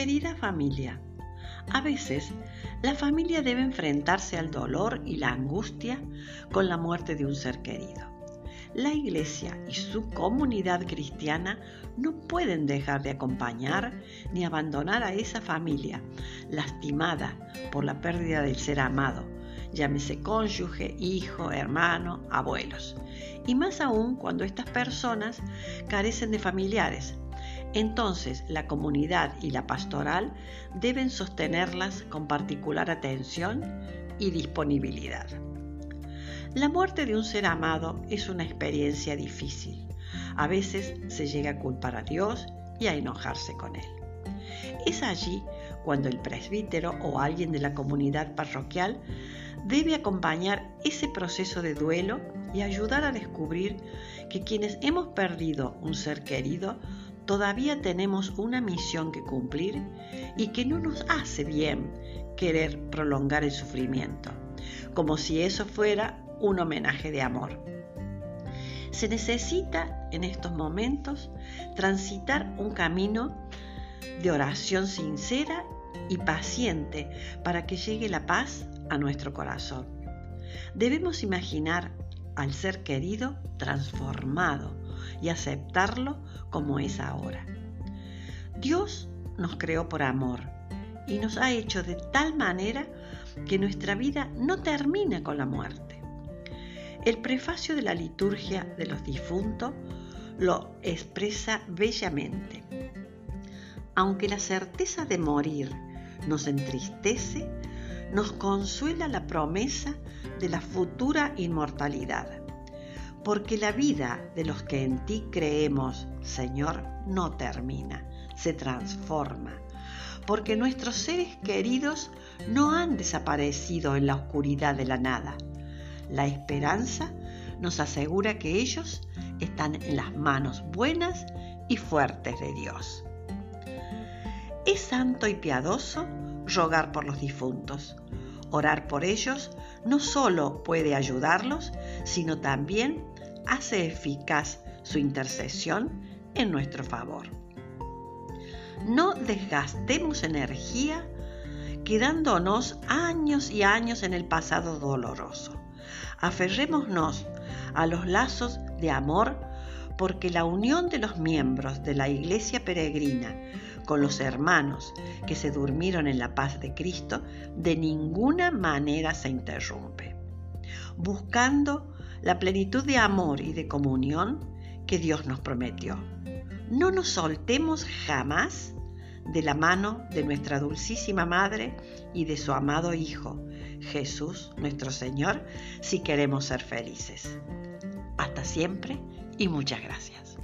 Querida familia, a veces la familia debe enfrentarse al dolor y la angustia con la muerte de un ser querido. La iglesia y su comunidad cristiana no pueden dejar de acompañar ni abandonar a esa familia lastimada por la pérdida del ser amado, llámese cónyuge, hijo, hermano, abuelos, y más aún cuando estas personas carecen de familiares, entonces la comunidad y la pastoral deben sostenerlas con particular atención y disponibilidad. La muerte de un ser amado es una experiencia difícil. A veces se llega a culpar a Dios y a enojarse con Él. Es allí cuando el presbítero o alguien de la comunidad parroquial debe acompañar ese proceso de duelo y ayudar a descubrir que quienes hemos perdido un ser querido todavía tenemos una misión que cumplir y que no nos hace bien querer prolongar el sufrimiento, como si eso fuera un homenaje de amor. Se necesita en estos momentos transitar un camino de oración sincera y paciente para que llegue la paz a nuestro corazón. Debemos imaginar al ser querido transformado y aceptarlo como es ahora. Dios nos creó por amor y nos ha hecho de tal manera que nuestra vida no termina con la muerte. El prefacio de la liturgia de los difuntos lo expresa bellamente. Aunque la certeza de morir nos entristece, nos consuela la promesa de la futura inmortalidad porque la vida de los que en ti creemos, Señor, no termina, se transforma, porque nuestros seres queridos no han desaparecido en la oscuridad de la nada. La esperanza nos asegura que ellos están en las manos buenas y fuertes de Dios. Es santo y piadoso rogar por los difuntos. Orar por ellos no solo puede ayudarlos, sino también hace eficaz su intercesión en nuestro favor. No desgastemos energía quedándonos años y años en el pasado doloroso. Aferrémonos a los lazos de amor porque la unión de los miembros de la iglesia peregrina con los hermanos que se durmieron en la paz de Cristo de ninguna manera se interrumpe. Buscando la plenitud de amor y de comunión que Dios nos prometió. No nos soltemos jamás de la mano de nuestra dulcísima Madre y de su amado Hijo, Jesús nuestro Señor, si queremos ser felices. Hasta siempre y muchas gracias.